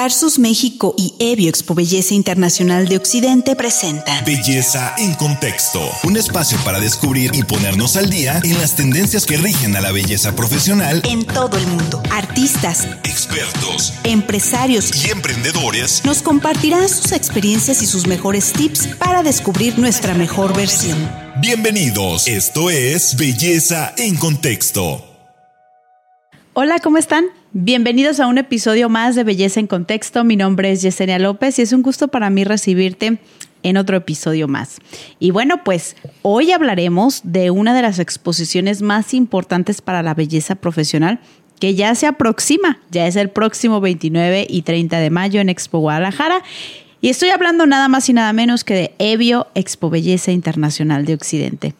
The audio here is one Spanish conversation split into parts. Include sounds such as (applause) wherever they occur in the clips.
Tarsus México y Evio Expo Belleza Internacional de Occidente presentan Belleza en Contexto, un espacio para descubrir y ponernos al día en las tendencias que rigen a la belleza profesional en todo el mundo. Artistas, expertos, empresarios y emprendedores nos compartirán sus experiencias y sus mejores tips para descubrir nuestra mejor versión. Bienvenidos, esto es Belleza en Contexto. Hola, ¿cómo están? Bienvenidos a un episodio más de Belleza en Contexto. Mi nombre es Yesenia López y es un gusto para mí recibirte en otro episodio más. Y bueno, pues hoy hablaremos de una de las exposiciones más importantes para la belleza profesional que ya se aproxima, ya es el próximo 29 y 30 de mayo en Expo Guadalajara. Y estoy hablando nada más y nada menos que de Evio Expo Belleza Internacional de Occidente.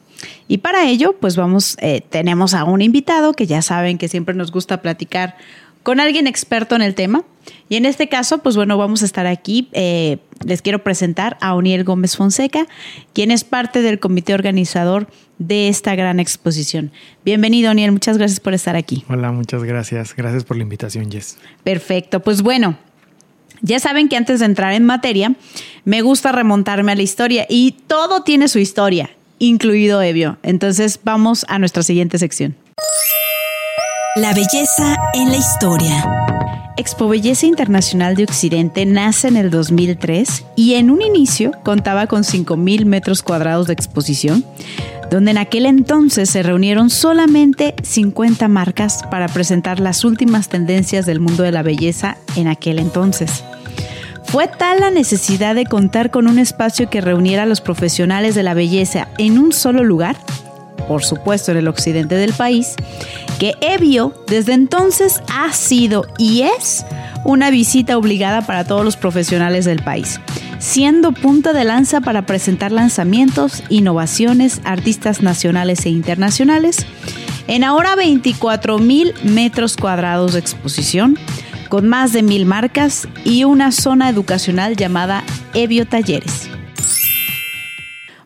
Y para ello, pues vamos, eh, tenemos a un invitado que ya saben que siempre nos gusta platicar con alguien experto en el tema. Y en este caso, pues bueno, vamos a estar aquí. Eh, les quiero presentar a Oniel Gómez Fonseca, quien es parte del comité organizador de esta gran exposición. Bienvenido, Oniel. Muchas gracias por estar aquí. Hola, muchas gracias. Gracias por la invitación, Jess. Perfecto. Pues bueno, ya saben que antes de entrar en materia, me gusta remontarme a la historia y todo tiene su historia incluido Evio. Entonces vamos a nuestra siguiente sección. La belleza en la historia. Expo Belleza Internacional de Occidente nace en el 2003 y en un inicio contaba con 5.000 metros cuadrados de exposición, donde en aquel entonces se reunieron solamente 50 marcas para presentar las últimas tendencias del mundo de la belleza en aquel entonces. Fue tal la necesidad de contar con un espacio que reuniera a los profesionales de la belleza en un solo lugar, por supuesto en el occidente del país, que Evio desde entonces ha sido y es una visita obligada para todos los profesionales del país, siendo punta de lanza para presentar lanzamientos, innovaciones, artistas nacionales e internacionales, en ahora 24 mil metros cuadrados de exposición, con más de mil marcas y una zona educacional llamada Evio Talleres.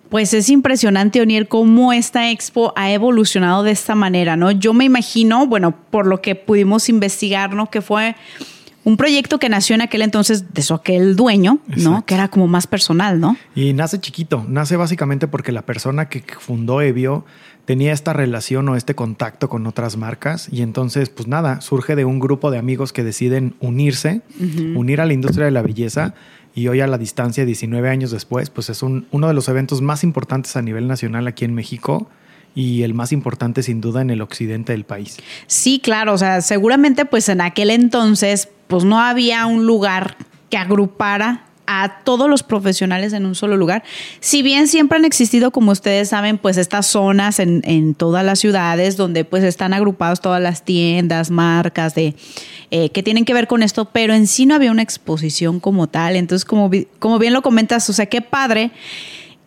Pues es impresionante, Oniel, cómo esta expo ha evolucionado de esta manera, ¿no? Yo me imagino, bueno, por lo que pudimos investigar, ¿no? Que fue un proyecto que nació en aquel entonces de su aquel dueño, ¿no? Que era como más personal, ¿no? Y nace chiquito, nace básicamente porque la persona que fundó Evio tenía esta relación o este contacto con otras marcas y entonces pues nada, surge de un grupo de amigos que deciden unirse, unir a la industria de la belleza y hoy a la distancia, 19 años después, pues es un, uno de los eventos más importantes a nivel nacional aquí en México y el más importante sin duda en el occidente del país. Sí, claro, o sea, seguramente pues en aquel entonces pues no había un lugar que agrupara a todos los profesionales en un solo lugar. Si bien siempre han existido, como ustedes saben, pues estas zonas en, en todas las ciudades donde pues están agrupados todas las tiendas, marcas de eh, que tienen que ver con esto, pero en sí no había una exposición como tal. Entonces, como, como bien lo comentas, o sea, qué padre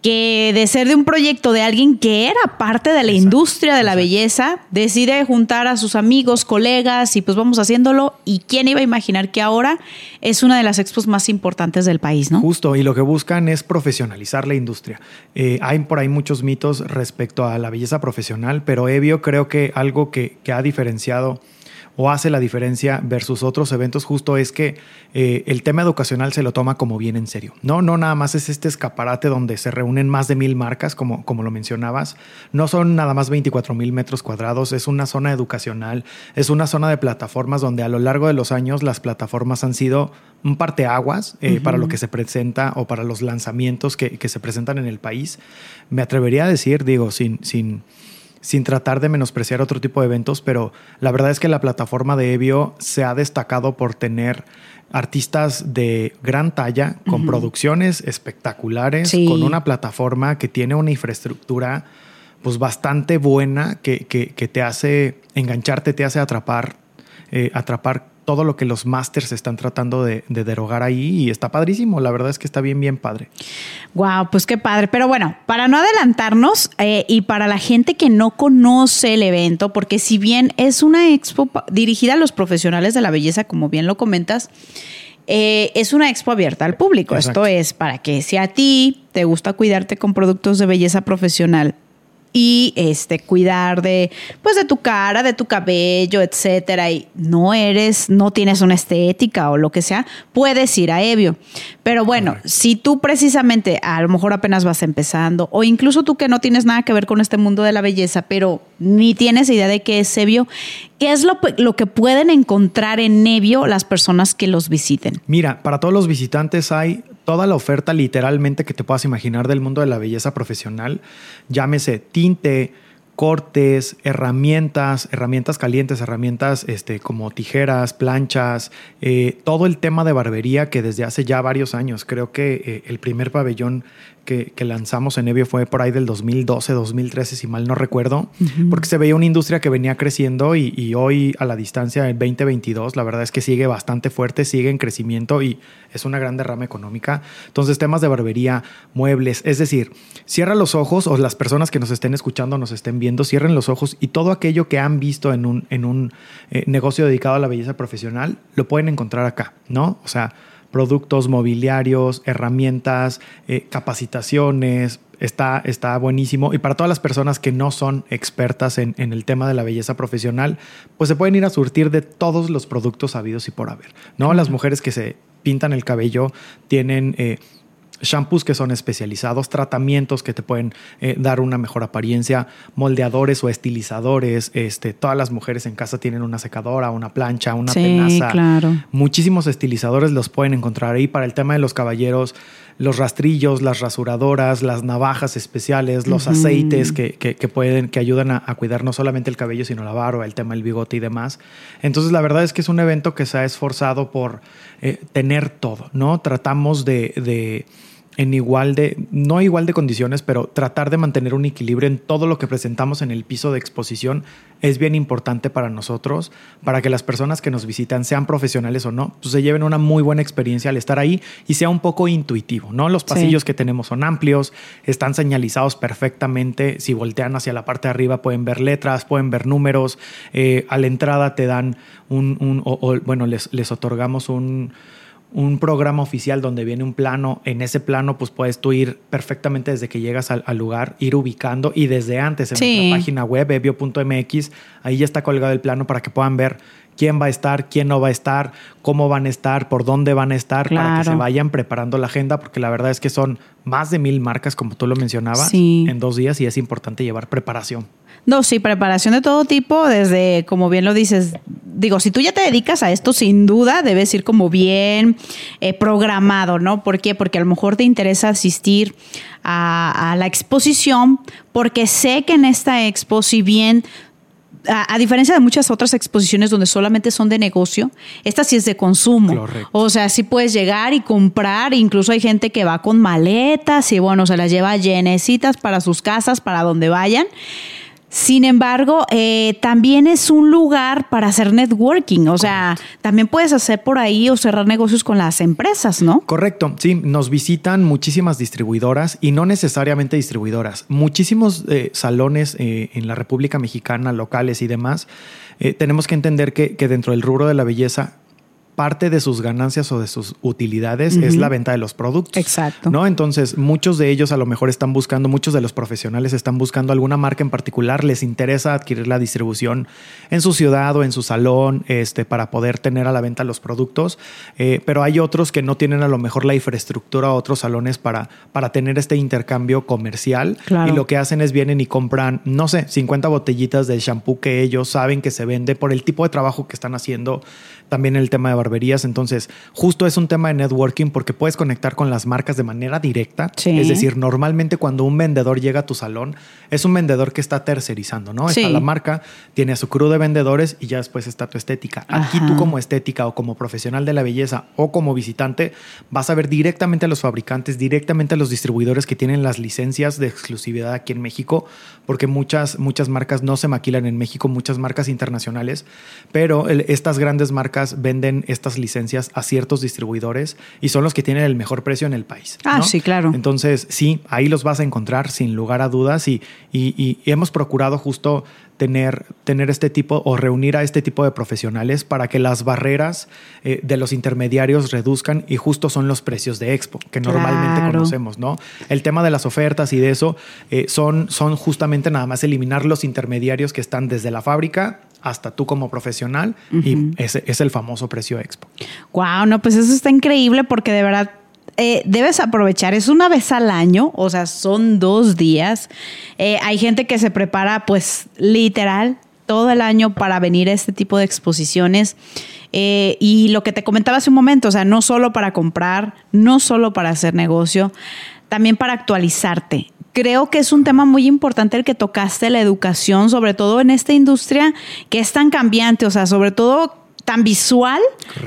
que de ser de un proyecto de alguien que era parte de la industria de la belleza, decide juntar a sus amigos, colegas y pues vamos haciéndolo. ¿Y quién iba a imaginar que ahora es una de las expos más importantes del país, no? Justo, y lo que buscan es profesionalizar la industria. Eh, hay por ahí muchos mitos respecto a la belleza profesional, pero Evio creo que algo que, que ha diferenciado o hace la diferencia versus otros eventos justo es que eh, el tema educacional se lo toma como bien en serio. No, no nada más es este escaparate donde se reúnen más de mil marcas, como, como lo mencionabas. No son nada más 24 mil metros cuadrados, es una zona educacional, es una zona de plataformas donde a lo largo de los años las plataformas han sido un parteaguas eh, para lo que se presenta o para los lanzamientos que, que se presentan en el país. Me atrevería a decir, digo, sin... sin sin tratar de menospreciar otro tipo de eventos, pero la verdad es que la plataforma de Evio se ha destacado por tener artistas de gran talla, con producciones espectaculares, con una plataforma que tiene una infraestructura pues bastante buena que, que, que te hace engancharte, te hace atrapar, eh, atrapar todo lo que los masters están tratando de, derogar ahí y está padrísimo. La verdad es que está bien, bien padre. Wow, pues qué padre. Pero bueno, para no adelantarnos eh, y para la gente que no conoce el evento, porque si bien es una expo dirigida a los profesionales de la belleza, como bien lo comentas, eh, es una expo abierta al público. Esto es para que si a ti te gusta cuidarte con productos de belleza profesional y este cuidar de pues de tu cara, de tu cabello, etcétera y no eres no tienes una estética o lo que sea, puedes ir a Evio. Pero bueno, si tú precisamente a lo mejor apenas vas empezando o incluso tú que no tienes nada que ver con este mundo de la belleza, pero ni tienes idea de qué es Evio, ¿qué es lo, lo que pueden encontrar en Evio las personas que los visiten? Mira, para todos los visitantes hay toda la oferta literalmente que te puedas imaginar del mundo de la belleza profesional, llámese tinte, cortes, herramientas, herramientas calientes, herramientas este, como tijeras, planchas, eh, todo el tema de barbería que desde hace ya varios años, creo que eh, el primer pabellón que, lanzamos en Evio fue por ahí del 2012, 2013, si mal no recuerdo, porque se veía una industria que venía creciendo y, hoy a la distancia del 2022, la verdad es que sigue bastante fuerte, sigue en crecimiento y es una gran derrama económica. Entonces, temas de barbería, muebles, es decir, cierra los ojos o las personas que nos estén escuchando, nos estén viendo, cierren los ojos y todo aquello que han visto en un, en un eh, negocio dedicado a la belleza profesional, lo pueden encontrar acá, ¿no? O sea, productos mobiliarios, herramientas, eh, capacitaciones. Está, está buenísimo. Y para todas las personas que no son expertas en, el tema de la belleza profesional, pues se pueden ir a surtir de todos los productos habidos y por haber. ¿no? Las mujeres que se pintan el cabello tienen eh, shampoos que son especializados, tratamientos que te pueden eh, dar una mejor apariencia, moldeadores o estilizadores. Este, todas las mujeres en casa tienen una secadora, una plancha, una sí, Claro. Muchísimos estilizadores los pueden encontrar ahí. Para el tema de los caballeros, los rastrillos, las rasuradoras, las navajas especiales, los aceites que, que, pueden, que ayudan a, cuidar no solamente el cabello, sino la barba, el tema del bigote y demás. Entonces, la verdad es que es un evento que se ha esforzado por eh, tener todo, ¿no? Tratamos de en igual de, no igual de condiciones, pero tratar de mantener un equilibrio en todo lo que presentamos en el piso de exposición es bien importante para nosotros, para que las personas que nos visitan, sean profesionales o no, pues se lleven una muy buena experiencia al estar ahí y sea un poco intuitivo, ¿no? Los pasillos que tenemos son amplios, están señalizados perfectamente, si voltean hacia la parte de arriba pueden ver letras, pueden ver números, eh, a la entrada te dan un, bueno, les, les otorgamos un un programa oficial donde viene un plano, en ese plano pues puedes tú ir perfectamente desde que llegas al, lugar, ir ubicando y desde antes en nuestra página web, evio.mx, ahí ya está colgado el plano para que puedan ver quién va a estar, quién no va a estar, cómo van a estar, por dónde van a estar, para que se vayan preparando la agenda, porque la verdad es que son más de mil marcas, como tú lo mencionabas, en dos días y es importante llevar preparación. No, sí, preparación de todo tipo, desde, como bien lo dices, digo, si tú ya te dedicas a esto, sin duda debes ir como bien eh, programado, ¿no? ¿Por qué? Porque a lo mejor te interesa asistir a, la exposición, porque sé que en esta expo, si bien a, diferencia de muchas otras exposiciones donde solamente son de negocio, esta sí es de consumo. O sea, sí puedes llegar y comprar, incluso hay gente que va con maletas y bueno, se las lleva llenecitas para sus casas, para donde vayan. Sin embargo, eh, también es un lugar para hacer networking, o sea, también puedes hacer por ahí o cerrar negocios con las empresas, ¿no? Correcto, sí, nos visitan muchísimas distribuidoras y no necesariamente distribuidoras, muchísimos eh, salones eh, en la República Mexicana, locales y demás. tenemos que entender que, que dentro del rubro de la belleza parte de sus ganancias o de sus utilidades es la venta de los productos. Exacto. ¿no? Entonces, muchos de ellos a lo mejor están buscando, muchos de los profesionales están buscando alguna marca en particular, les interesa adquirir la distribución en su ciudad o en su salón este, para poder tener a la venta los productos, eh, pero hay otros que no tienen a lo mejor la infraestructura o otros salones para, para tener este intercambio comercial y lo que hacen es vienen y compran, no sé, 50 botellitas del shampoo que ellos saben que se vende por el tipo de trabajo que están haciendo también el tema de barberías. Entonces, justo es un tema de networking porque puedes conectar con las marcas de manera directa. Es decir, normalmente cuando un vendedor llega a tu salón, es un vendedor que está tercerizando, ¿no? Está la marca, tiene a su crew de vendedores y ya después está tu estética. Aquí tú como estética o como profesional de la belleza o como visitante vas a ver directamente a los fabricantes, directamente a los distribuidores que tienen las licencias de exclusividad aquí en México, porque muchas, muchas marcas no se maquilan en México, muchas marcas internacionales, pero estas grandes marcas venden estas licencias a ciertos distribuidores y son los que tienen el mejor precio en el país. Ah, sí, claro. Entonces, sí, ahí los vas a encontrar sin lugar a dudas y, y hemos procurado justo tener, tener este tipo o reunir a este tipo de profesionales para que las barreras eh, de los intermediarios reduzcan y justo son los precios de Expo, que normalmente conocemos, ¿no? El tema de las ofertas y de eso eh, son, son justamente nada más eliminar los intermediarios que están desde la fábrica hasta tú como profesional y ese es el famoso precio Expo. Wow, no, pues eso está increíble porque de verdad eh, debes aprovechar, es una vez al año, o sea, son dos días. Eh, hay gente que se prepara pues literal todo el año para venir a este tipo de exposiciones. Eh, y lo que te comentaba hace un momento, o sea, no solo para comprar, no solo para hacer negocio, también para actualizarte. Creo que es un tema muy importante el que tocaste, la educación, sobre todo en esta industria que es tan cambiante, o sea, sobre todo tan visual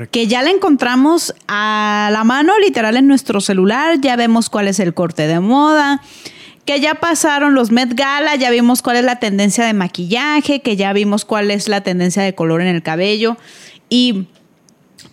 que ya la encontramos a la mano, literal, en nuestro celular. Ya vemos cuál es el corte de moda. Que ya pasaron los Met Gala, ya vimos cuál es la tendencia de maquillaje, que ya vimos cuál es la tendencia de color en el cabello. Y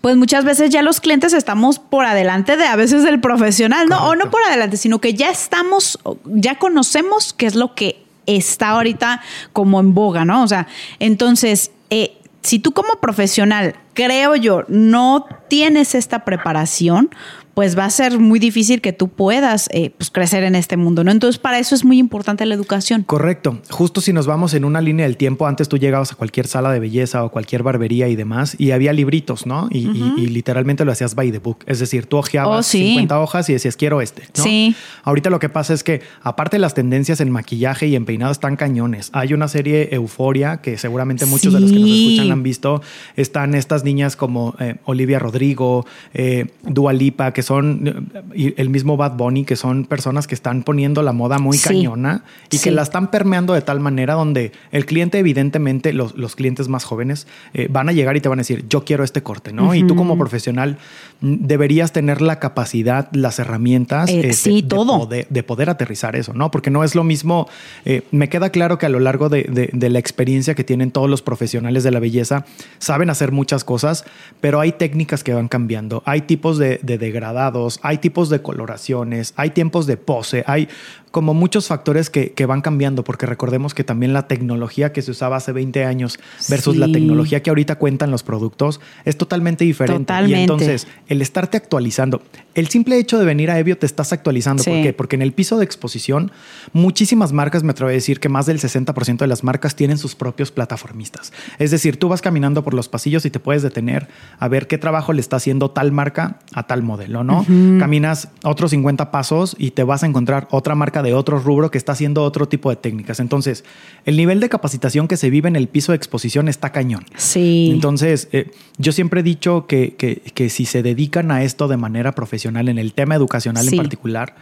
pues muchas veces ya los clientes estamos por adelante de a veces del profesional, no, o no por adelante, sino que ya estamos, ya conocemos qué es lo que está ahorita como en boga, ¿no? O sea, entonces, eh, si tú como profesional, creo yo, no tienes esta preparación, pues va a ser muy difícil que tú puedas eh, pues crecer en este mundo, ¿no? Entonces, para eso es muy importante la educación. Correcto. Justo si nos vamos en una línea del tiempo, antes tú llegabas a cualquier sala de belleza o cualquier barbería y demás, y había libritos, ¿no? Y, literalmente lo hacías by the book. Es decir, tú hojeabas 50 hojas y decías, quiero este. ¿no? Sí. Ahorita lo que pasa es que, aparte de las tendencias en maquillaje y en peinado están cañones. Hay una serie Euforia que seguramente muchos de los que nos escuchan han visto. Están estas niñas como eh, Olivia Rodrigo, eh, Dua Lipa, que son el mismo Bad Bunny, que son personas que están poniendo la moda muy cañona y que la están permeando de tal manera donde el cliente, evidentemente, los, los clientes más jóvenes eh, van a llegar y te van a decir, yo quiero este corte, ¿no? Y tú como profesional mm, deberías tener la capacidad, las herramientas eh, este, todo. De, poder, aterrizar eso, ¿no? Porque no es lo mismo, eh, me queda claro que a lo largo de, de la experiencia que tienen todos los profesionales de la belleza, saben hacer muchas cosas, pero hay técnicas que van cambiando, hay tipos de, de hay tipos de coloraciones, hay tiempos de pose, hay como muchos factores que, van cambiando, porque recordemos que también la tecnología que se usaba hace 20 años versus la tecnología que ahorita cuentan los productos es totalmente diferente. Y entonces, el estarte actualizando, el simple hecho de venir a Evio te estás actualizando. ¿Por qué? Porque en el piso de exposición, muchísimas marcas, me atrevo a decir que más del 60% de las marcas tienen sus propios plataformistas. Es decir, tú vas caminando por los pasillos y te puedes detener a ver qué trabajo le está haciendo tal marca a tal modelo, ¿no? Caminas otros 50 pasos y te vas a encontrar otra marca de otro rubro que está haciendo otro tipo de técnicas. Entonces, el nivel de capacitación que se vive en el piso de exposición está cañón. Sí. Entonces, eh, yo siempre he dicho que, que, si se dedican a esto de manera profesional, en el tema educacional en particular,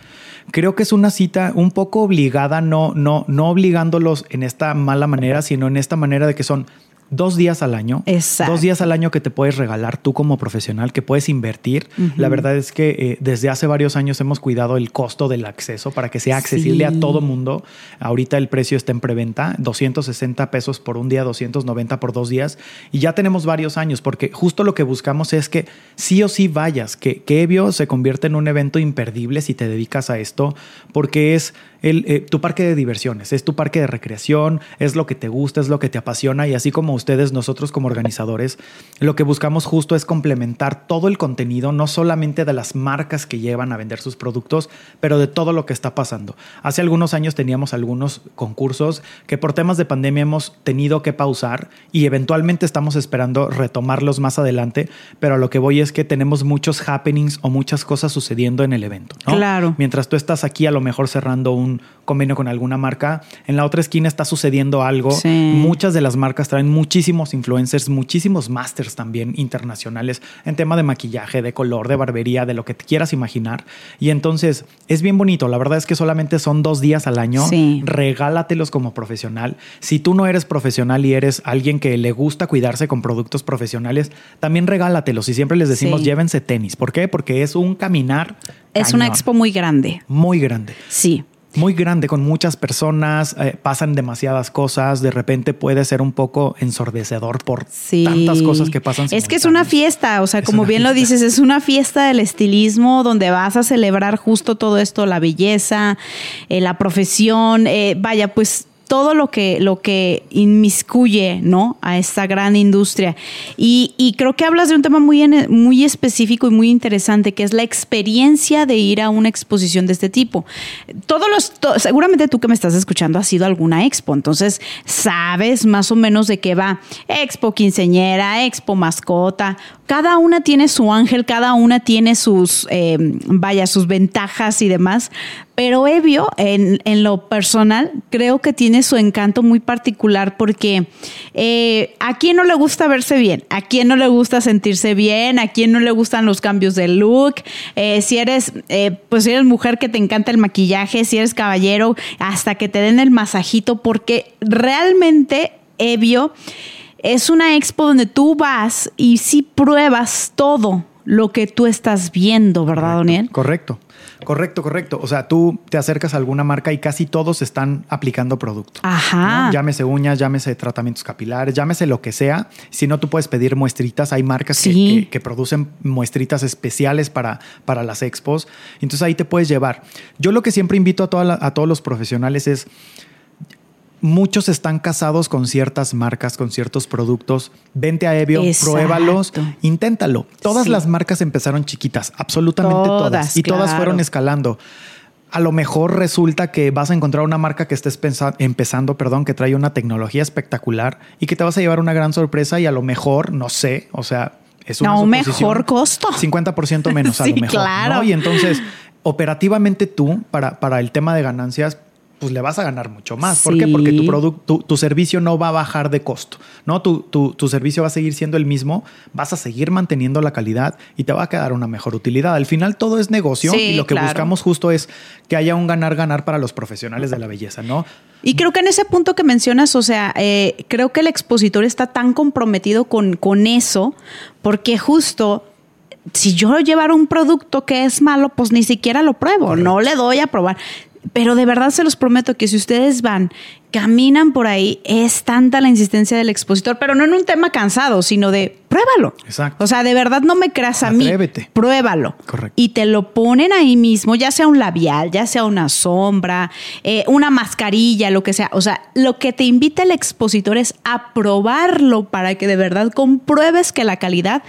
creo que es una cita un poco obligada, no, no, no obligándolos en esta mala manera, sino en esta manera de que son dos días al año. Exacto. Dos días al año que te puedes regalar tú como profesional, que puedes invertir. La verdad es que eh, desde hace varios años hemos cuidado el costo del acceso para que sea accesible a todo mundo. Ahorita el precio está en preventa, 260 pesos por un día, 290 por dos días. Y ya tenemos varios años, porque justo lo que buscamos es que sí o sí vayas, que, que Evio se convierta en un evento imperdible si te dedicas a esto, porque es el, eh, tu parque de diversiones, es tu parque de recreación, es lo que te gusta, es lo que te apasiona y así como ustedes, nosotros como organizadores, lo que buscamos justo es complementar todo el contenido, no solamente de las marcas que llevan a vender sus productos, pero de todo lo que está pasando. Hace algunos años teníamos algunos concursos que por temas de pandemia hemos tenido que pausar y eventualmente estamos esperando retomarlos más adelante, pero a lo que voy es que tenemos muchos happenings o muchas cosas sucediendo en el evento. Claro. Mientras tú estás aquí a lo mejor cerrando un convenio con alguna marca, en la otra esquina está sucediendo algo. Muchas de las marcas traen muchísimos influencers, muchísimos masters también internacionales en tema de maquillaje, de color, de barbería, de lo que te quieras imaginar. Y entonces es bien bonito. La verdad es que solamente son dos días al año. Regálatelos como profesional. Si tú no eres profesional y eres alguien que le gusta cuidarse con productos profesionales, también regálatelos. Y siempre les decimos, llévense tenis. ¿Por qué? Porque es un caminar. Es una expo muy grande. Muy grande. Sí. Muy grande, con muchas personas, eh, pasan demasiadas cosas, de repente puede ser un poco ensordecedor por tantas cosas que pasan. Es que es una fiesta, o sea, como bien lo dices, es una fiesta del estilismo donde vas a celebrar justo todo esto, la belleza, eh, la profesión, eh, vaya, pues todo lo que, lo que inmiscuye ¿no? a esta gran industria. Y, creo que hablas de un tema muy, muy específico y muy interesante, que es la experiencia de ir a una exposición de este tipo. Todos los, seguramente tú que me estás escuchando has ido a alguna expo, entonces sabes más o menos de qué va. Expo quinceñera, expo mascota, cada una tiene su ángel, cada una tiene sus, eh, vaya, sus ventajas y demás, pero Evio, en, en, lo personal, creo que tiene su encanto muy particular porque eh, a quién no le gusta verse bien, a quién no le gusta sentirse bien, a quién no le gustan los cambios de look, eh, si eres, pues si eres mujer que te encanta el maquillaje, si eres caballero, hasta que te den el masajito, porque realmente Evio es una expo donde tú vas y sí pruebas todo lo que tú estás viendo, ¿verdad, Daniel? Correcto. Correcto, correcto. O sea, tú te acercas a alguna marca y casi todos están aplicando producto. Ajá. Llámese uñas, llámese tratamientos capilares, llámese lo que sea. Si no, tú puedes pedir muestritas. Hay marcas que, producen muestritas especiales para, para las expos. Entonces ahí te puedes llevar. Yo lo que siempre invito a, a todos los profesionales es muchos están casados con ciertas marcas, con ciertos productos. Vente a Evio, pruébalos, inténtalo. Todas las marcas empezaron chiquitas, absolutamente todas. y todas fueron escalando. A lo mejor resulta que vas a encontrar una marca que estés empezando, perdón, que trae una tecnología espectacular y que te vas a llevar una gran sorpresa y a lo mejor, no sé, o sea, es una no, mejor costo. 50% menos a (laughs) lo mejor. Claro. Y entonces, operativamente tú, para, para el tema de ganancias, pues le vas a ganar mucho más. ¿Por qué? Porque tu producto, tu, servicio no va a bajar de costo, ¿no? Tu, tu, servicio va a seguir siendo el mismo, vas a seguir manteniendo la calidad y te va a quedar una mejor utilidad. Al final todo es negocio y lo que buscamos justo es que haya un ganar-ganar para los profesionales de la belleza, ¿no? Y creo que en ese punto que mencionas, o sea, eh, creo que el expositor está tan comprometido con, con eso, porque justo si yo llevar un producto que es malo, pues ni siquiera lo pruebo, no le doy a probar. Pero de verdad se los prometo que si ustedes van, caminan por ahí, es tanta la insistencia del expositor, pero no en un tema cansado, sino de pruébalo. Exacto. O sea, de verdad no me creas a mí. Pruébalo. Correcto. Y te lo ponen ahí mismo, ya sea un labial, ya sea una sombra, eh, una mascarilla, lo que sea. O sea, lo que te invita el expositor es a probarlo para que de verdad compruebes que la calidad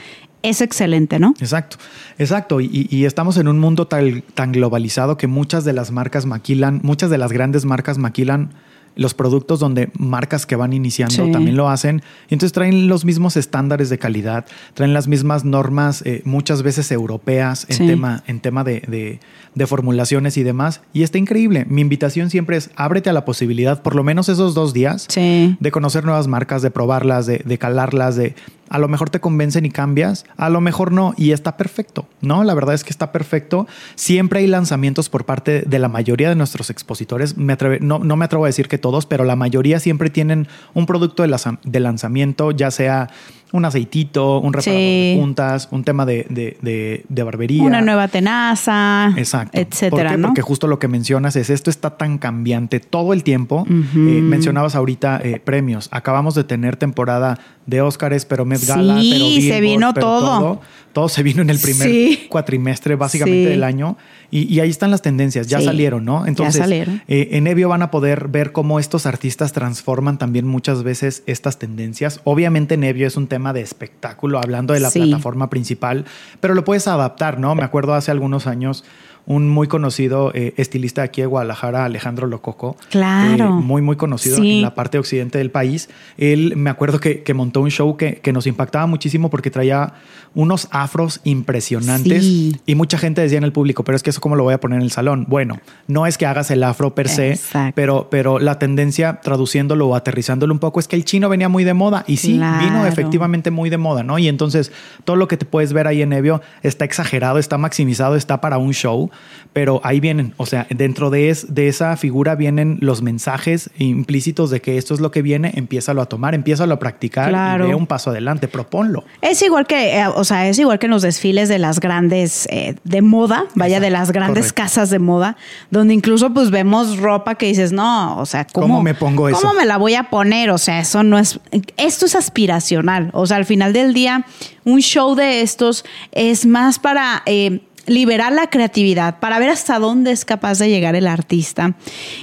es excelente, ¿no? Exacto, exacto. Y, estamos en un mundo tan, tan globalizado que muchas de las marcas maquilan, muchas de las grandes marcas maquilan los productos donde marcas que van iniciando también lo hacen. Y entonces traen los mismos estándares de calidad, traen las mismas normas, eh, muchas veces europeas, en tema, en tema de, formulaciones y demás. Y está increíble. Mi invitación siempre es ábrete a la posibilidad, por lo menos esos dos días, de conocer nuevas marcas, de probarlas, de, de calarlas, de a lo mejor te convencen y cambias, a lo mejor no, y está perfecto, ¿no? La verdad es que está perfecto. Siempre hay lanzamientos por parte de la mayoría de nuestros expositores. Me no, no, me atrevo a decir que todos, pero la mayoría siempre tienen un producto de lanzamiento, ya sea un aceitito, un reparador de puntas, un tema de, de, de, barbería. Una nueva tenaza. Exacto. Etcétera. ¿Por Porque justo lo que mencionas es esto está tan cambiante todo el tiempo. Eh, mencionabas ahorita eh, premios. Acabamos de tener temporada de Óscares, pero Met Gala, sí, se vino todo. todo. se vino en el primer cuatrimestre básicamente del año. Y, ahí están las tendencias, ya salieron, ¿no? Entonces, ya salieron. Eh, en Evio van a poder ver cómo estos artistas transforman también muchas veces estas tendencias. Obviamente Nevio es un tema de espectáculo, hablando de la plataforma principal, pero lo puedes adaptar, ¿no? Me acuerdo hace algunos años un muy conocido eh, estilista aquí de Guadalajara, Alejandro Lococo. Claro. Eh, muy, muy conocido en la parte occidente del país. Él me acuerdo que, montó un show que, que, nos impactaba muchísimo porque traía unos afros impresionantes y mucha gente decía en el público, pero es que eso cómo lo voy a poner en el salón. Bueno, no es que hagas el afro per se, pero, pero la tendencia traduciéndolo o aterrizándolo un poco es que el chino venía muy de moda y sí, vino efectivamente muy de moda, ¿no? Y entonces todo lo que te puedes ver ahí en Evio está exagerado, está maximizado, está para un show pero ahí vienen, o sea, dentro de, es, de esa figura vienen los mensajes implícitos de que esto es lo que viene, empiézalo a tomar, empiézalo a practicar y ve un paso adelante, proponlo. Es igual que, eh, o sea, es igual que en los desfiles de las grandes eh, de moda, vaya, de las grandes casas de moda, donde incluso pues vemos ropa que dices, no, o sea, ¿cómo, me pongo eso? ¿Cómo me la voy a poner? O sea, eso no es, esto es aspiracional, o sea, al final del día, un show de estos es más para... Eh, liberar la creatividad, para ver hasta dónde es capaz de llegar el artista.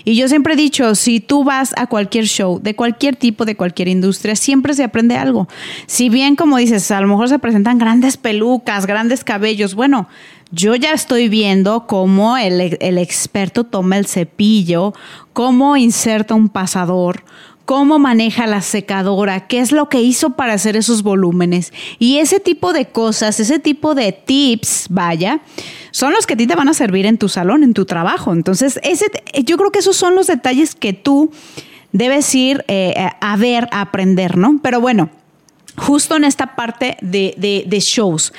Y yo siempre he dicho, si tú vas a cualquier show, de cualquier tipo, de cualquier industria, siempre se aprende algo. Si bien, como dices, a lo mejor se presentan grandes pelucas, grandes cabellos, bueno, yo ya estoy viendo cómo el, el experto toma el cepillo, cómo inserta un pasador, cómo maneja la secadora, qué es lo que hizo para hacer esos volúmenes. Y ese tipo de cosas, ese tipo de tips, vaya, son los que a ti te van a servir en tu salón, en tu trabajo. Entonces, ese, yo creo que esos son los detalles que tú debes ir eh, a ver, a aprender, ¿no? Pero bueno, justo en esta parte de, de shows.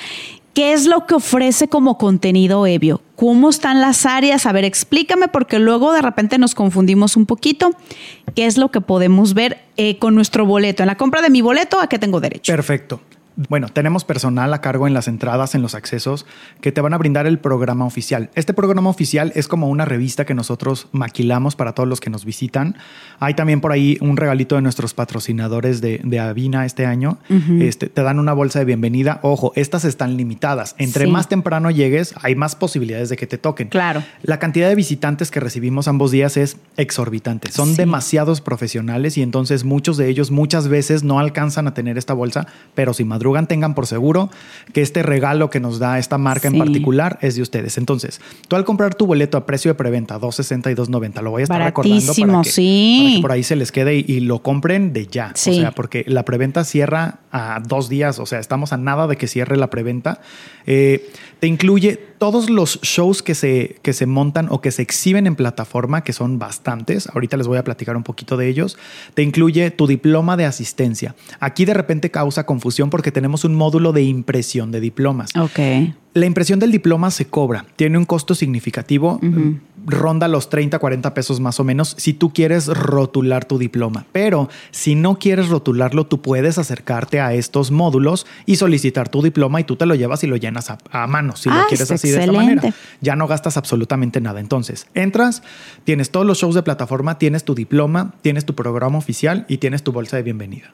¿Qué es lo que ofrece como contenido Evio? ¿Cómo están las áreas? A ver, explícame porque luego de repente nos confundimos un poquito. ¿Qué es lo que podemos ver eh, con nuestro boleto? En la compra de mi boleto, ¿a qué tengo derecho? Perfecto. Bueno, tenemos personal a cargo en las entradas, en los accesos, que te van a brindar el programa oficial. Este programa oficial es como una revista que nosotros maquilamos para todos los que nos visitan. Hay también por ahí un regalito de nuestros patrocinadores de, de Avina este año. este, te dan una bolsa de bienvenida. Ojo, estas están limitadas. Entre más temprano llegues, hay más posibilidades de que te toquen. Claro. La cantidad de visitantes que recibimos ambos días es exorbitante. Son demasiados profesionales y entonces muchos de ellos muchas veces no alcanzan a tener esta bolsa, pero si madrugan tengan por seguro que este regalo que nos da esta marca en particular es de ustedes. Entonces, tú al comprar tu boleto a precio de preventa, 260 y 290, lo voy a estar recordando para que, sí. por ahí se les quede y, lo compren de ya. O sea, porque la preventa cierra a dos días, o sea, estamos a nada de que cierre la preventa. Eh, te incluye todos los shows que se, que se montan o que se exhiben en plataforma, que son bastantes. Ahorita les voy a platicar un poquito de ellos. Te incluye tu diploma de asistencia. Aquí de repente causa confusión porque tenemos un módulo de impresión de diplomas. Ok. La impresión del diploma se cobra, tiene un costo significativo, ronda los 30, 40 pesos más o menos si tú quieres rotular tu diploma. Pero si no quieres rotularlo, tú puedes acercarte a estos módulos y solicitar tu diploma y tú te lo llevas y lo llenas a, mano si lo ah, quieres así de esta manera. Ya no gastas absolutamente nada. Entonces, entras, tienes todos los shows de plataforma, tienes tu diploma, tienes tu programa oficial y tienes tu bolsa de bienvenida.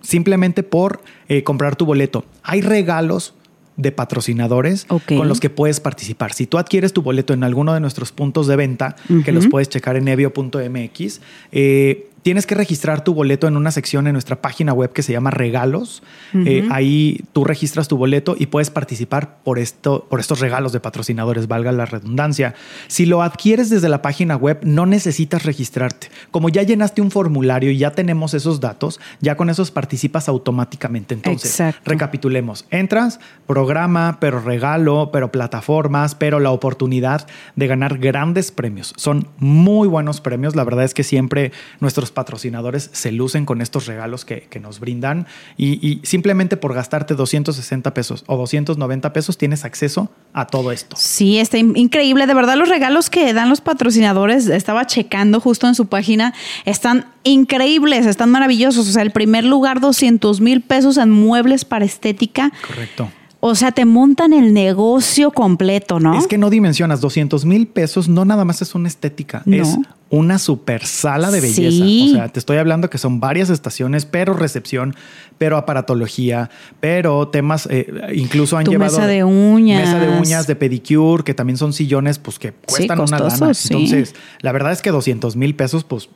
Simplemente por eh, comprar tu boleto. Hay regalos de patrocinadores con los que puedes participar. Si tú adquieres tu boleto en alguno de nuestros puntos de venta, que los puedes checar en evio.mx, eh, tienes que registrar tu boleto en una sección en nuestra página web que se llama Regalos. Eh, ahí tú registras tu boleto y puedes participar por, esto, por estos regalos de patrocinadores, valga la redundancia. Si lo adquieres desde la página web, no necesitas registrarte. Como ya llenaste un formulario y ya tenemos esos datos, ya con esos participas automáticamente. Entonces, recapitulemos. Entras, programa, pero regalo, pero plataformas, pero la oportunidad de ganar grandes premios. Son muy buenos premios. La verdad es que siempre nuestros patrocinadores se lucen con estos regalos que, nos brindan y, simplemente por gastarte 260 pesos o 290 pesos tienes acceso a todo esto. Sí, está increíble. De verdad, los regalos que dan los patrocinadores, estaba checando justo en su página, están increíbles, están maravillosos. O sea, el primer lugar, 200 mil pesos en muebles para estética. Correcto. O sea, te montan el negocio completo, ¿no? Es que no dimensionas, 200 mil pesos no nada más es una estética, es una super sala de belleza. O sea, te estoy hablando que son varias estaciones, pero recepción, pero aparatología, pero temas, eh, incluso han llevado... Mesa de uñas. Mesa de uñas, de pedicure, que también son sillones, pues que cuestan una lana. Entonces, la verdad es que 200 mil pesos, pues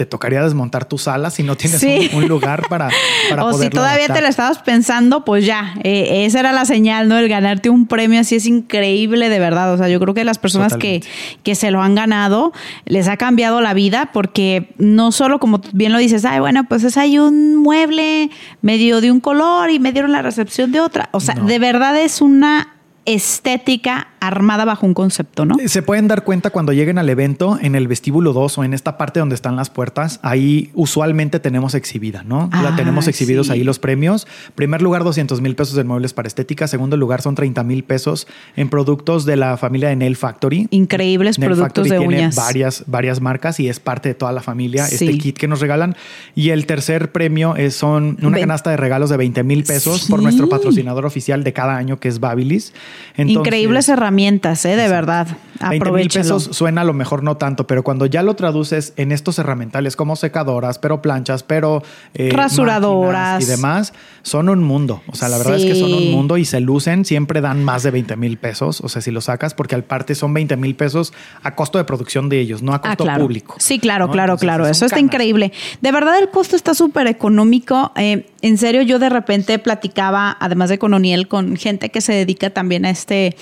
te tocaría desmontar tu sala si no tienes un, lugar para, (laughs) para O si todavía te lo estabas pensando, pues ya, eh, esa era la señal, ¿no? El ganarte un premio así es increíble, de verdad. O sea, yo creo que las personas que, que, se lo han ganado les ha cambiado la vida porque no solo, como bien lo dices, ay, bueno, pues es ahí un mueble medio de un color y me dieron la recepción de otra. O sea, de verdad es una estética armada bajo un concepto, ¿no? Se pueden dar cuenta cuando lleguen al evento en el vestíbulo 2 o en esta parte donde están las puertas, ahí usualmente tenemos exhibida, ¿no? la Ah, tenemos exhibidos sí. ahí los premios. Primer lugar, 200 mil pesos en muebles para estética. Segundo lugar, son 30 mil pesos en productos de la familia de Nail Factory. Increíbles Nail productos Factory de tiene uñas. varias, varias marcas y es parte de toda la familia Sí. este kit que nos regalan. Y el tercer premio es, son una Ve- canasta de regalos de 20 mil pesos por nuestro patrocinador oficial de cada año que es Babilis. Entonces, Increíbles herramientas, ¿eh? De verdad. 20 mil pesos suena a lo mejor no tanto, pero cuando ya lo traduces en estos herramientales como secadoras, pero planchas, pero eh, Rasuradoras. y demás, son un mundo. O sea, la verdad es que son un mundo y se lucen, siempre dan más de 20 mil pesos. O sea, si lo sacas, porque al parte son 20 mil pesos a costo de producción de ellos, no a Ah, costo claro. público. Sí, claro, ¿no? claro, Entonces, claro. Eso está increíble. De verdad, el costo está súper económico. Eh, en serio, yo de repente platicaba, además de con Oniel, con gente que se dedica también a este,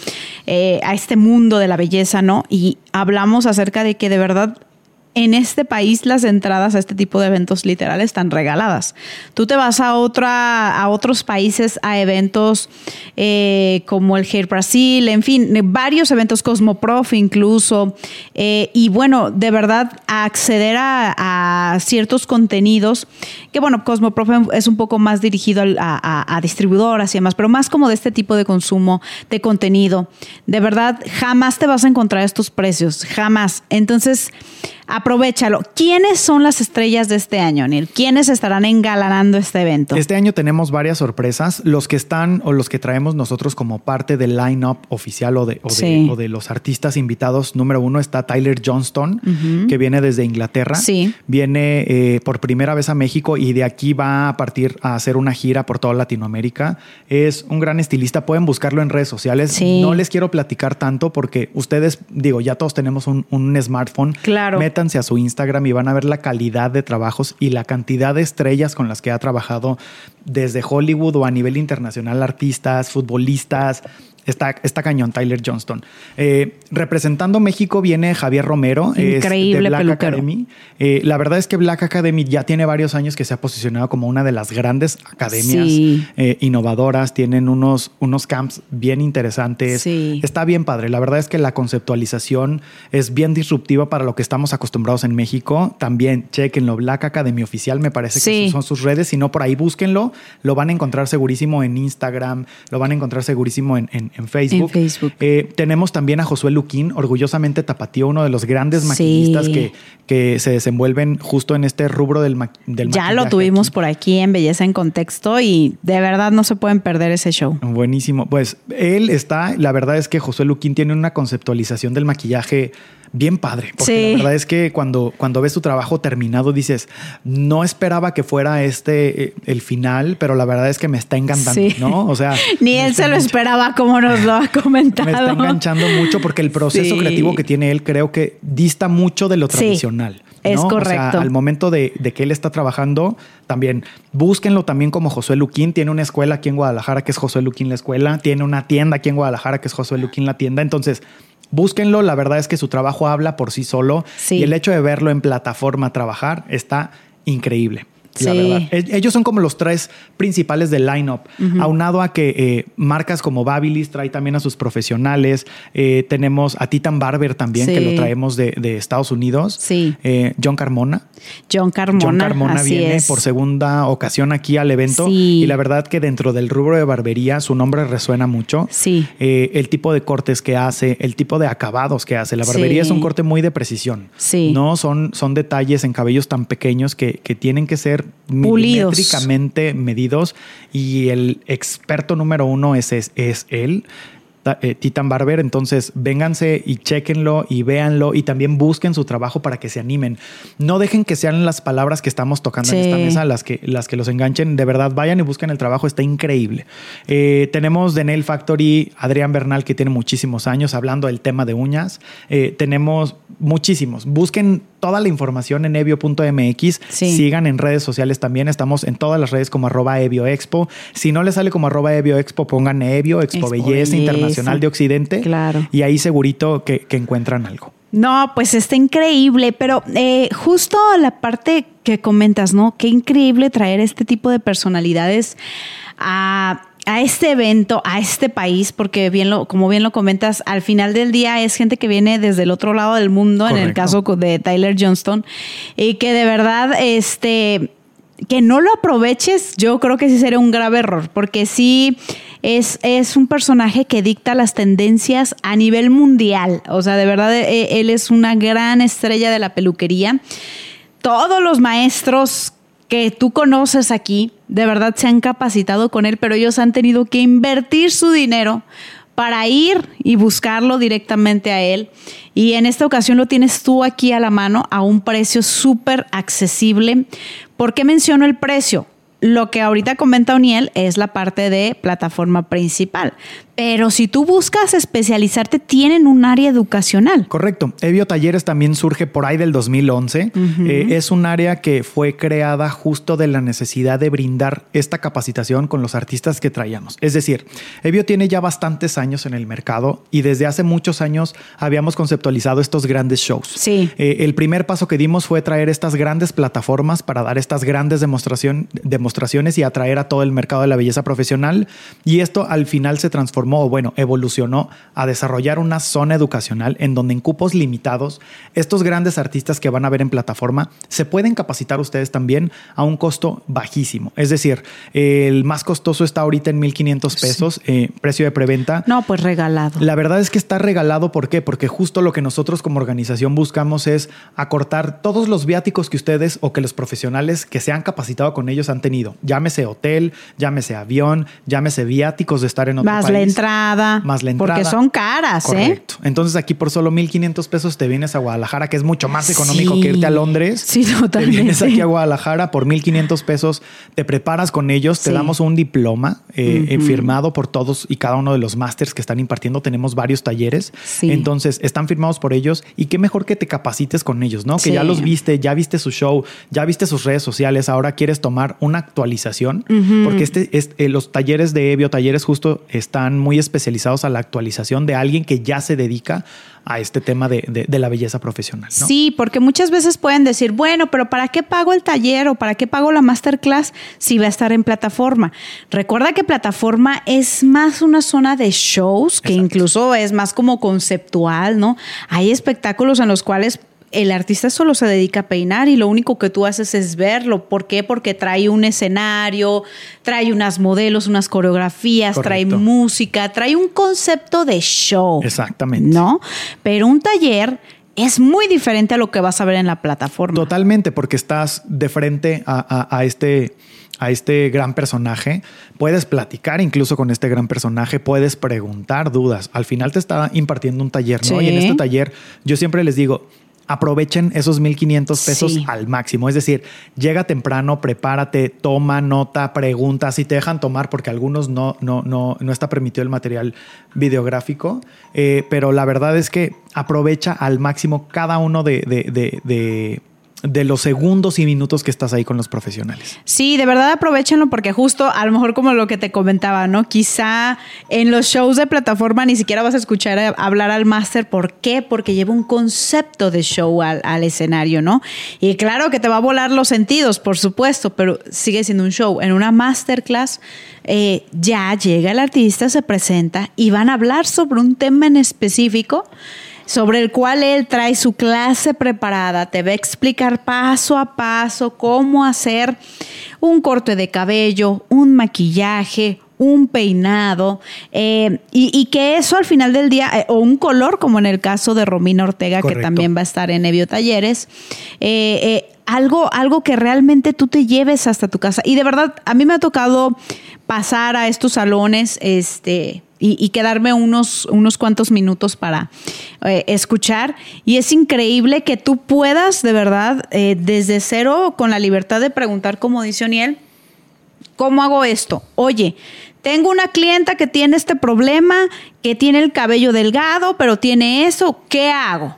eh, a este mundo de la belleza, ¿no? Y hablamos acerca de que de verdad en este país las entradas a este tipo de eventos literales están regaladas. Tú te vas a otra, a otros países a eventos eh, como el Hair Brasil, en fin, eh, varios eventos Cosmoprof incluso. eh, y bueno, de verdad, acceder a, ciertos contenidos, que bueno, Cosmoprof es un poco más dirigido a distribuidoras y demás, pero más como de este tipo de consumo de contenido. De verdad, jamás te vas a encontrar estos precios, jamás. Entonces, aprovechalo. ¿Quiénes son las estrellas de este año, Neil? ¿Quiénes estarán engalanando este evento? Este año tenemos varias sorpresas. Los que están o los que traemos nosotros como parte del line-up oficial o de, o de- Sí. o de los artistas invitados, número uno está Tyler Johnston, que viene desde Inglaterra. Sí. Viene eh, por primera vez a México y de aquí va a partir a hacer una gira por toda Latinoamérica. Es un gran estilista. Pueden buscarlo en redes sociales. Sí. No les quiero platicar tanto porque ustedes, digo, ya todos tenemos un, un smartphone. Claro. Métanse a su Instagram y van a ver la calidad de trabajos y la cantidad de estrellas con las que ha trabajado desde Hollywood o a nivel internacional, artistas, futbolistas. Está, está cañón Tyler Johnston. Eh, representando México viene Javier Romero. es Increíble de Black peluquero. Academy. Eh, la verdad es que Black Academy ya tiene varios años que se ha posicionado como una de las grandes academias Sí. eh, innovadoras. Tienen unos, unos camps bien interesantes. Sí. Está bien padre. La verdad es que la conceptualización es bien disruptiva para lo que estamos acostumbrados en México. También chequenlo. Black Academy Oficial me parece Sí. que son sus redes. Si no, por ahí búsquenlo. Lo van a encontrar segurísimo en Instagram. Lo van a encontrar segurísimo en, en- en Facebook. En Facebook. Eh, tenemos también a Josué Luquín, orgullosamente tapatío, uno de los grandes Sí. maquillistas que, que se desenvuelven justo en este rubro del, ma- del Ya lo maquillaje tuvimos aquí. por aquí en Belleza en Contexto y de verdad no se pueden perder ese show. Buenísimo. Pues él está, la verdad es que Josué Luquín tiene una conceptualización del maquillaje bien padre. Porque Sí. la verdad es que cuando, cuando ves tu trabajo terminado dices, no esperaba que fuera este eh, el final, pero la verdad es que me está encantando, Sí. ¿no? O sea, (laughs) Ni él se lo esperaba como nos lo ha (laughs) comentado. Me está enganchando mucho porque el proceso Sí. creativo que tiene él creo que dista mucho de lo tradicional. es ¿no? O sea, correcto. al momento de, de que él está trabajando, también búsquenlo también como Josué Luquín. Tiene una escuela aquí en Guadalajara que es Josué Luquín la escuela. Tiene una tienda aquí en Guadalajara que es Josué Luquín la tienda. Entonces, búsquenlo. La verdad es que su trabajo habla por sí solo. Sí. Y el hecho de verlo en plataforma trabajar está increíble. La Sí. verdad. E- Ellos son como los tres principales del lineup, aunado a que eh, marcas como Babilis trae también a sus profesionales. Eh, tenemos a Titan Barber también, Sí. que lo traemos de, de Estados Unidos. Sí. Eh, John Carmona. John Carmona. John Carmona así viene es. por segunda ocasión aquí al evento. Sí. Y la verdad que dentro del rubro de barbería su nombre resuena mucho. Sí. El tipo de cortes que hace, el tipo de acabados que hace. La barbería es un corte muy de precisión. Sí. No son, son detalles en cabellos tan pequeños que, que tienen que ser Pulidos. milimétricamente medidos. Y el experto número uno es, es, es él. Eh, Titan Barber, entonces vénganse y chequenlo y véanlo y también busquen su trabajo para que se animen. No dejen que sean las palabras que estamos tocando en esta mesa las que, las que los enganchen. De verdad, vayan y busquen el trabajo, está increíble. Eh, tenemos de Nail Factory Adrián Bernal, que tiene muchísimos años hablando del tema de uñas. Eh, tenemos muchísimos. Busquen toda la información en evio.mx. Sí. Sigan en redes sociales también. Estamos en todas las redes como arroba evioexpo. Si no les sale como arroba evioexpo, pongan Evio, Expo, Expo Belleza, Belleza. Internacional de Occidente. Claro. Y ahí segurito que, que encuentran algo. No, pues está increíble, pero eh, justo la parte que comentas, ¿no? Qué increíble traer este tipo de personalidades a, a este evento, a este país, porque bien lo, como bien lo comentas, al final del día es gente que viene desde el otro lado del mundo, en el caso de Tyler Johnston, y que de verdad, este, que no lo aproveches, yo creo que sí sería un grave error, porque sí es, es un personaje que dicta las tendencias a nivel mundial. O sea, de verdad, e, él es una gran estrella de la peluquería. Todos los maestros que tú conoces aquí, de verdad se han capacitado con él, pero ellos han tenido que invertir su dinero para ir y buscarlo directamente a él. Y en esta ocasión lo tienes tú aquí a la mano a un precio súper accesible. ¿Por qué menciono el precio? Lo que ahorita comenta Oniel es la parte de plataforma principal, pero si tú buscas especializarte, tienen un área educacional. Correcto. Evio Talleres también surge por ahí del 2011. Eh, es un área que fue creada justo de la necesidad de brindar esta capacitación con los artistas que traíamos. Es decir, Evio tiene ya bastantes años en el mercado y desde hace muchos años habíamos conceptualizado estos grandes shows. Sí. Eh, el primer paso que dimos fue traer estas grandes plataformas para dar estas grandes demostración, demostraciones y atraer a todo el mercado de la belleza profesional. Y esto al final se transformó o bueno, evolucionó a desarrollar una zona educacional en donde en cupos limitados, estos grandes artistas que van a ver en plataforma se pueden capacitar ustedes también a un costo bajísimo. Es decir, el más costoso está ahorita en 1.500 pesos, eh, precio de preventa. No, pues regalado. La verdad es que está regalado, ¿por qué? Porque justo lo que nosotros como organización buscamos es acortar todos los viáticos que ustedes o que los profesionales que se han capacitado con ellos han tenido. Llámese hotel, llámese avión, llámese viáticos de estar en otro Más país entrada. Más la entrada. Porque son caras, ¿eh? Correcto. Entonces aquí por solo 1.500 pesos te vienes a Guadalajara, que es mucho más económico que irte a Londres. Sí, totalmente. Te vienes aquí a Guadalajara por 1.500 pesos, te preparas con ellos, te damos un diploma eh, eh, firmado por todos y cada uno de los másters que están impartiendo. Tenemos varios talleres. Entonces están firmados por ellos y qué mejor que te capacites con ellos, ¿no? Que ya los viste, ya viste su show, ya viste sus redes sociales, ahora quieres tomar una actualización, porque este, este, los talleres de Evio, talleres justo están muy especializados a la actualización de alguien que ya se dedica a este tema de, la belleza profesional. Sí, porque muchas veces pueden decir, bueno, pero ¿para qué pago el taller o para qué pago la masterclass si va a estar en plataforma? Recuerda que plataforma es más una zona de shows, que incluso es más como conceptual, ¿no? Hay espectáculos en los cuales el artista solo se dedica a peinar y lo único que tú haces es verlo. ¿Por qué? Porque trae un escenario, trae unas modelos, unas coreografías, trae música, trae un concepto de show. Exactamente. ¿No? Pero un taller es muy diferente a lo que vas a ver en la plataforma. Totalmente, porque estás de frente a, este a este gran personaje, puedes platicar incluso con este gran personaje, puedes preguntar dudas. Al final te está impartiendo un taller, ¿no? Y en este taller yo siempre les digo, aprovechen esos 1.500 pesos al máximo. Es decir, llega temprano, prepárate, toma nota, pregunta, si te dejan tomar, porque algunos no, no, no, no está permitido el material videográfico, eh, pero la verdad es que aprovecha al máximo cada uno de, de de los segundos y minutos que estás ahí con los profesionales. Sí, de verdad aprovechenlo porque justo a lo mejor como lo que te comentaba, ¿no? Quizá en los shows de plataforma ni siquiera vas a escuchar hablar al máster. ¿Por qué? Porque lleva un concepto de show al, escenario, ¿no? Y claro que te va a volar los sentidos, por supuesto, pero sigue siendo un show. En una masterclass eh, ya llega el artista, se presenta y van a hablar sobre un tema en específico sobre el cual él trae su clase preparada, te va a explicar paso a paso cómo hacer un corte de cabello, un maquillaje, un peinado eh, y, que eso al final del día, eh, o un color como en el caso de Romina Ortega, que también va a estar en Evio Talleres, eh, algo, algo que realmente tú te lleves hasta tu casa. Y de verdad, a mí me ha tocado pasar a estos salones, este, y, quedarme unos, unos cuantos minutos para eh, escuchar. Y es increíble que tú puedas, de verdad, eh, desde cero, con la libertad de preguntar, como dice Oniel, ¿cómo hago esto? Oye, tengo una clienta que tiene este problema, que tiene el cabello delgado, pero tiene eso, ¿qué hago?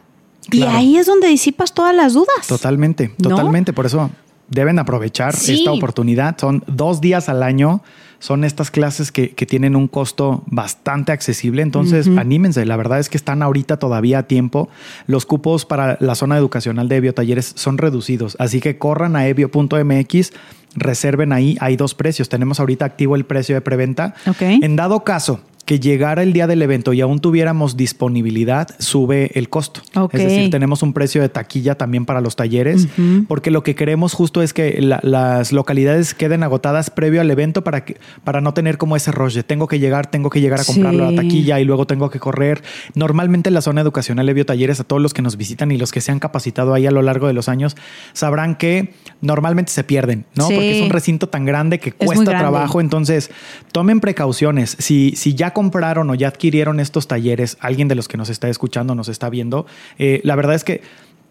Y ahí es donde disipas todas las dudas. Totalmente, totalmente. Por eso deben aprovechar esta oportunidad. Son dos días al año son estas clases que, que tienen un costo bastante accesible. Entonces, anímense. La verdad es que están ahorita todavía a tiempo. Los cupos para la zona educacional de Evio Talleres son reducidos. Así que corran a evio.mx reserven ahí. Hay dos precios. Tenemos ahorita activo el precio de preventa. En dado caso que llegara el día del evento y aún tuviéramos disponibilidad, sube el costo. Es decir, tenemos un precio de taquilla también para los talleres, porque lo que queremos justo es que las localidades queden agotadas previo al evento para, que, para no tener como ese rollo. Tengo que llegar, tengo que llegar a comprar la taquilla y luego tengo que correr. Normalmente en la zona educacional de biotalleres, a todos los que nos visitan y los que se han capacitado ahí a lo largo de los años, sabrán que normalmente se pierden, ¿no? Porque es un recinto tan grande que cuesta trabajo. Entonces, tomen precauciones. Si, si ya compraron o ya adquirieron estos talleres, alguien de los que nos está escuchando, nos está viendo, eh, la verdad es que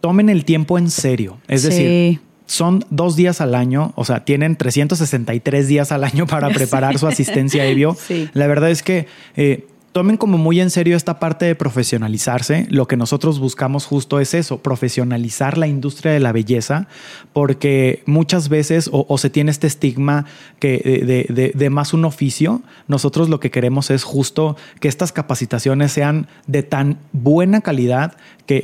tomen el tiempo en serio. Es decir, son dos días al año, o sea, tienen 363 días al año para (laughs) preparar su asistencia EBIO. La verdad es que eh, tomen como muy en serio esta parte de profesionalizarse. Lo que nosotros buscamos justo es eso, profesionalizar la industria de la belleza, porque muchas veces o, se tiene este estigma que de, más un oficio. Nosotros lo que queremos es justo que estas capacitaciones sean de tan buena calidad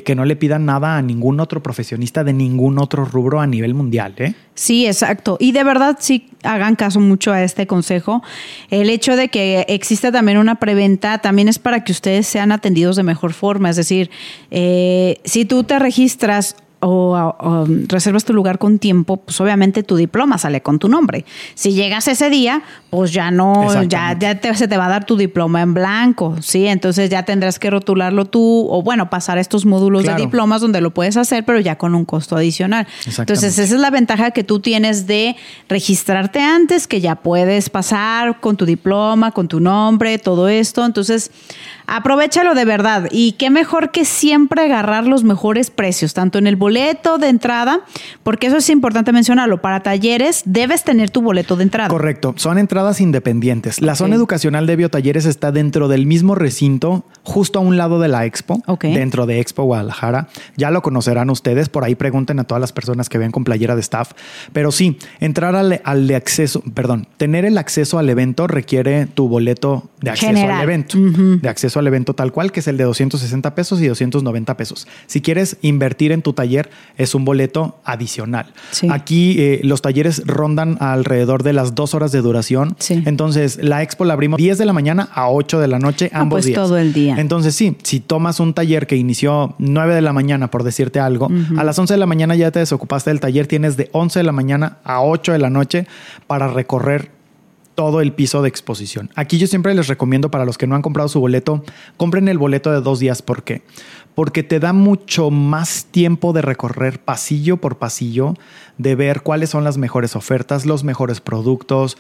que, no le pidan nada a ningún otro profesionista de ningún otro rubro a nivel mundial. ¿eh? Sí, exacto. Y de verdad sí hagan caso mucho a este consejo. El hecho de que exista también una preventa también es para que ustedes sean atendidos de mejor forma. Es decir, eh, si tú te registras o, reservas tu lugar con tiempo, pues obviamente tu diploma sale con tu nombre. Si llegas ese día, pues ya no, ya, ya se te va a dar tu diploma en blanco, ¿sí? Entonces ya tendrás que rotularlo tú o bueno, pasar estos módulos de diplomas donde lo puedes hacer, pero ya con un costo adicional. Entonces esa es la ventaja que tú tienes de registrarte antes, que ya puedes pasar con tu diploma, con tu nombre, todo esto. Entonces, Aprovechalo de verdad y qué mejor que siempre agarrar los mejores precios, tanto en el boleto de entrada, porque eso es importante mencionarlo, para talleres debes tener tu boleto de entrada. Correcto, son entradas independientes. La zona educacional de biotalleres está dentro del mismo recinto, justo a un lado de la Expo, dentro de Expo Guadalajara. Ya lo conocerán ustedes, por ahí pregunten a todas las personas que ven con playera de staff. Pero sí, entrar al, de acceso, perdón, tener el acceso al evento requiere tu boleto de acceso al evento, de acceso al evento tal cual, que es el de 260 pesos y 290 pesos. Si quieres invertir en tu taller, es un boleto adicional. Aquí eh, los talleres rondan alrededor de las dos horas de duración. Entonces, la expo la abrimos 10 de la mañana a 8 de la noche, ah, ambos pues días. todo el día. Entonces, sí, si tomas un taller que inició 9 de la mañana, por decirte algo, a las 11 de la mañana ya te desocupaste del taller, tienes de 11 de la mañana a 8 de la noche para recorrer todo el piso de exposición. Aquí yo siempre les recomiendo para los que no han comprado su boleto, compren el boleto de dos días. ¿Por qué? Porque te da mucho más tiempo de recorrer pasillo por pasillo, de ver cuáles son las mejores ofertas, los mejores productos.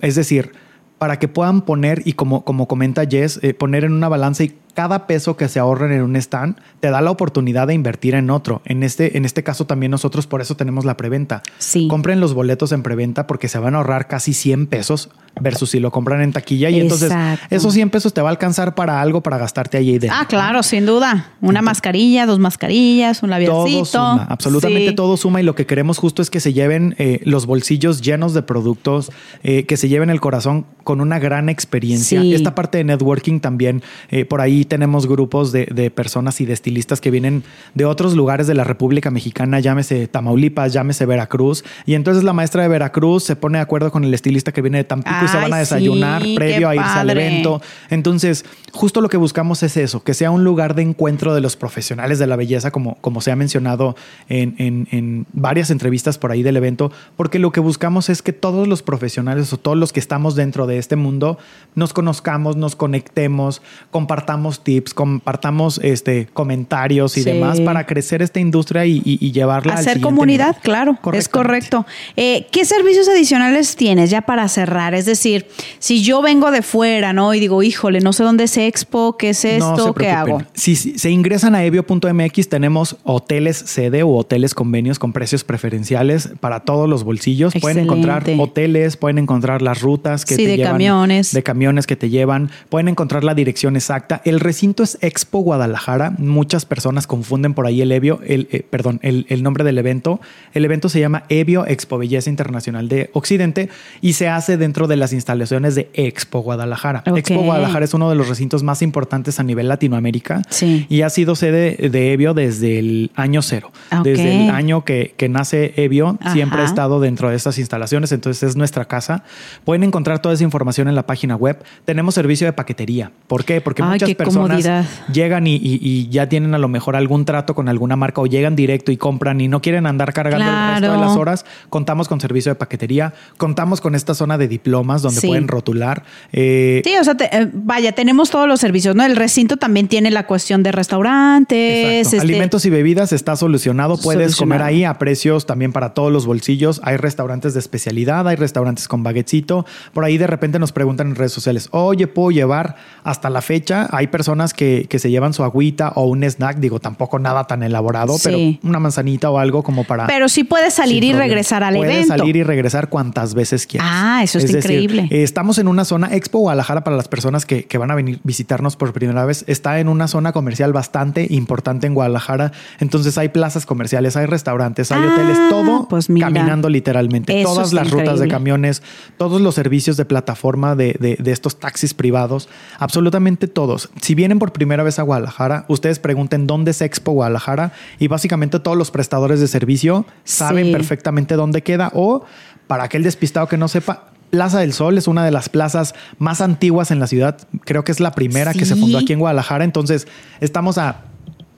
Es decir, para que puedan poner, y como, como comenta Jess, eh, poner en una balanza y cada peso que se ahorren en un stand te da la oportunidad de invertir en otro. En este, en este caso también nosotros por eso tenemos la preventa. Sí. Compren los boletos en preventa porque se van a ahorrar casi 100 pesos versus si lo compran en taquilla y entonces esos 100 pesos te va a alcanzar para algo para gastarte ahí dentro. Ah, claro, sin duda. Una mascarilla, dos mascarillas, un labialcito. Todo suma, absolutamente todo suma y lo que queremos justo es que se lleven eh, los bolsillos llenos de productos, eh, que se lleven el corazón con una gran experiencia. Esta parte de networking también, eh, por ahí tenemos grupos de, personas y de estilistas que vienen de otros lugares de la República Mexicana, llámese Tamaulipas, llámese Veracruz, y entonces la maestra de Veracruz se pone de acuerdo con el estilista que viene de Tampico y se van a desayunar previo a irse al evento. Entonces, justo lo que buscamos es eso, que sea un lugar de encuentro de los profesionales de la belleza, como, como se ha mencionado en, en varias entrevistas por ahí del evento, porque lo que buscamos es que todos los profesionales o todos los que estamos dentro de este mundo nos conozcamos, nos conectemos, compartamos tips, compartamos este, comentarios y demás para crecer esta industria y, llevarla Hacer comunidad, claro, es correcto. Eh, ¿Qué servicios adicionales tienes ya para cerrar? Es decir, si yo vengo de fuera, ¿no? Y digo, híjole, no sé dónde es Expo, ¿qué es esto? ¿Qué hago? Si, se ingresan a evio.mx, tenemos hoteles sede o hoteles convenios con precios preferenciales para todos los bolsillos. Pueden encontrar hoteles, pueden encontrar las rutas que te de llevan. camiones. De camiones que te llevan. Pueden encontrar la dirección exacta. El recinto es Expo Guadalajara. Muchas personas confunden por ahí el Evio, el, eh, perdón, el, el, nombre del evento. El evento se llama Evio Expo Belleza Internacional de Occidente y se hace dentro de las instalaciones de Expo Guadalajara. Expo Guadalajara es uno de los recintos más importantes a nivel Latinoamérica Sí. y ha sido sede de Evio desde el año cero. Ok. Desde el año que, que nace Evio, siempre ha estado dentro de estas instalaciones, entonces es nuestra casa. Pueden encontrar toda esa información en la página web. Tenemos servicio de paquetería. ¿Por qué? Porque Ay, muchas qué personas comodidad. llegan y, y- y ya tienen a lo mejor algún trato con alguna marca o llegan directo y compran y no quieren andar cargando el resto de las horas. Contamos con servicio de paquetería, contamos con esta zona de diplomas donde Sí. pueden rotular. Eh, Sí, o sea, te- eh, vaya, tenemos todos los servicios, ¿no? El recinto también tiene la cuestión de restaurantes. Este- Alimentos y bebidas está solucionado. Puedes Solucionado. comer ahí a precios también para todos los bolsillos. Hay restaurantes de especialidad, hay restaurantes con baguetcito. Por ahí de repente nos preguntan en redes sociales, oye, ¿puedo llevar hasta la fecha? Hay personas que, que se llevan su agüita o un snack, digo, tampoco nada tan elaborado, Sí. pero una manzanita o algo como para... Pero sí puedes salir y regresar al Puedes evento. salir y regresar cuantas veces quieras. Ah, eso Es está decir, increíble. eh, estamos en una zona Expo Guadalajara para las personas que, que van a venir visitarnos por primera vez. Está en una zona comercial bastante importante en Guadalajara. Entonces hay plazas comerciales, hay restaurantes, hay Ah, hoteles, todo pues mira. caminando literalmente. Todas las rutas de camiones, todos los servicios de plataforma de, de- de estos taxis privados, absolutamente todos. Si vienen por primera vez a Guadalajara, ustedes pregunten dónde es Expo Guadalajara y básicamente todos los prestadores de servicio saben Sí. perfectamente dónde queda o para aquel despistado que no sepa. Plaza del Sol es una de las plazas más antiguas en la ciudad. Creo que es la primera que se fundó aquí en Guadalajara. Entonces, estamos a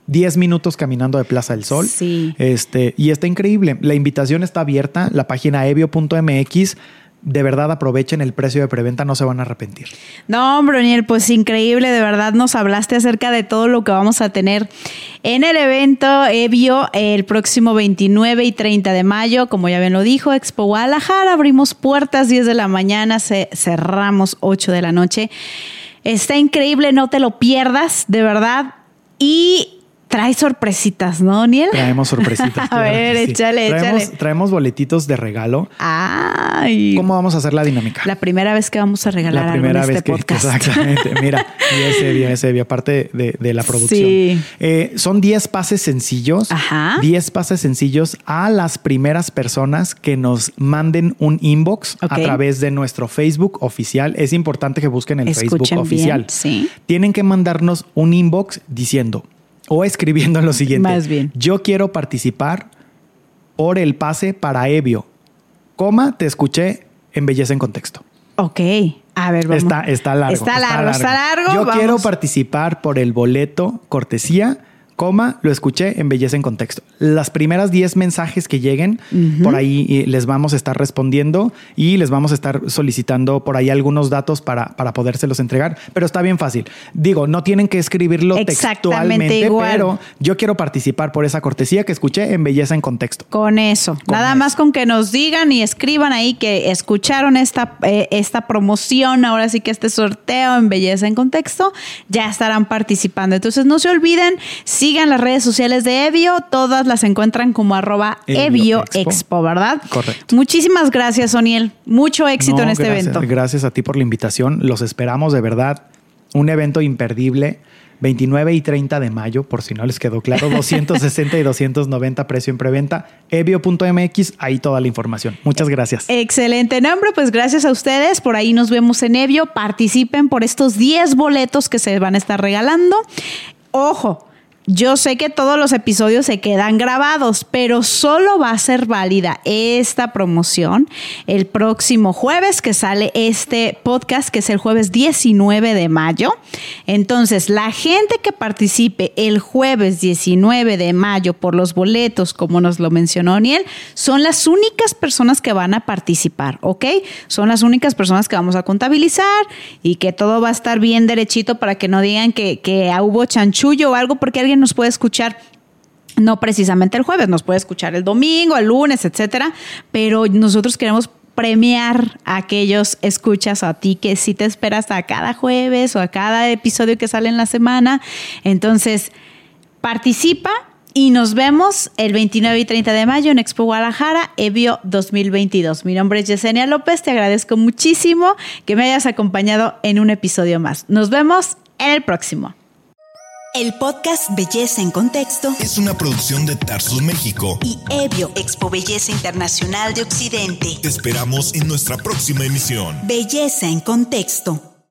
10 minutos caminando de Plaza del Sol. Sí. Este, y está increíble. La invitación está abierta, la página evio.mx. De verdad aprovechen el precio de preventa, no se van a arrepentir. No, hombre, Oniel, pues increíble, de verdad nos hablaste acerca de todo lo que vamos a tener en el evento Evio el próximo 29 y 30 de mayo, como ya bien lo dijo, Expo Guadalajara, abrimos puertas 10 de la mañana, ce- cerramos 8 de la noche. Está increíble, no te lo pierdas, de verdad. Y trae sorpresitas, ¿no, Oniel? Traemos (laughs) sorpresitas. A ver, sí. échale, traemos, échale. Traemos boletitos de regalo. Ay. ¿Cómo vamos a hacer la dinámica? La primera vez que vamos a regalar La algo primera en vez este que, podcast. exactamente. (laughs) Mira, ese bien, ese bien, aparte de, de la producción. Sí. Eh, son 10 pases sencillos. Ajá. 10 pases sencillos a las primeras personas que nos manden un inbox a través de nuestro Facebook oficial. Es importante que busquen el Escuchen Facebook bien, oficial. sí. Tienen que mandarnos un inbox diciendo o escribiendo lo siguiente. Más bien. Yo quiero participar por el pase para Evio. Coma, te escuché en Belleza en Contexto. Ok. A ver, vamos. Está, está largo. Está largo, está largo. Yo Vamos. quiero participar por el boleto cortesía, coma, lo escuché en Belleza en Contexto. Las primeras 10 mensajes que lleguen, por ahí eh, les vamos a estar respondiendo y les vamos a estar solicitando por ahí algunos datos para, para podérselos entregar. Pero está bien fácil. Digo, no tienen que escribirlo textualmente, igual. pero yo quiero participar por esa cortesía que escuché en Belleza en Contexto. Con eso. Con Nada eso. más con que nos digan y escriban ahí que escucharon esta, eh, esta promoción, ahora sí que este sorteo en Belleza en Contexto, ya estarán participando. Entonces no se olviden, sigan las redes sociales de Evio, todas las encuentran como arroba Evio Evio Expo. Expo, ¿verdad? Correcto. Muchísimas gracias, Oniel. Mucho éxito No, en este gracias, evento. Gracias a ti por la invitación. Los esperamos de verdad. Un evento imperdible. 29 y 30 de mayo, por si no les quedó claro, 260 y 290 precio en preventa. Evio.mx, ahí toda la información. Muchas gracias. Excelente nombre, pues gracias a ustedes. Por ahí nos vemos en Evio. Participen por estos 10 boletos que se van a estar regalando. Ojo. Yo sé que todos los episodios se quedan grabados, pero solo va a ser válida esta promoción el próximo jueves que sale este podcast, que es el jueves 19 de mayo. Entonces, la gente que participe el jueves 19 de mayo por los boletos, como nos lo mencionó Niel, son las únicas personas que van a participar, ¿ok? Son las únicas personas que vamos a contabilizar y que todo va a estar bien derechito para que no digan que, que hubo chanchullo o algo, porque alguien nos puede escuchar no precisamente el jueves, nos puede escuchar el domingo, el lunes, etcétera, pero nosotros queremos premiar a aquellos escuchas a ti que sí te esperas a cada jueves o a cada episodio que sale en la semana. Entonces, participa y nos vemos el 29 y 30 de mayo en Expo Guadalajara, Evio 2022. Mi nombre es Yesenia López, te agradezco muchísimo que me hayas acompañado en un episodio más. Nos vemos en el próximo. El podcast Belleza en Contexto Es una producción de Tarsus México. y Evio Expo Belleza Internacional de Occidente. Te esperamos en nuestra próxima emisión. Belleza en Contexto.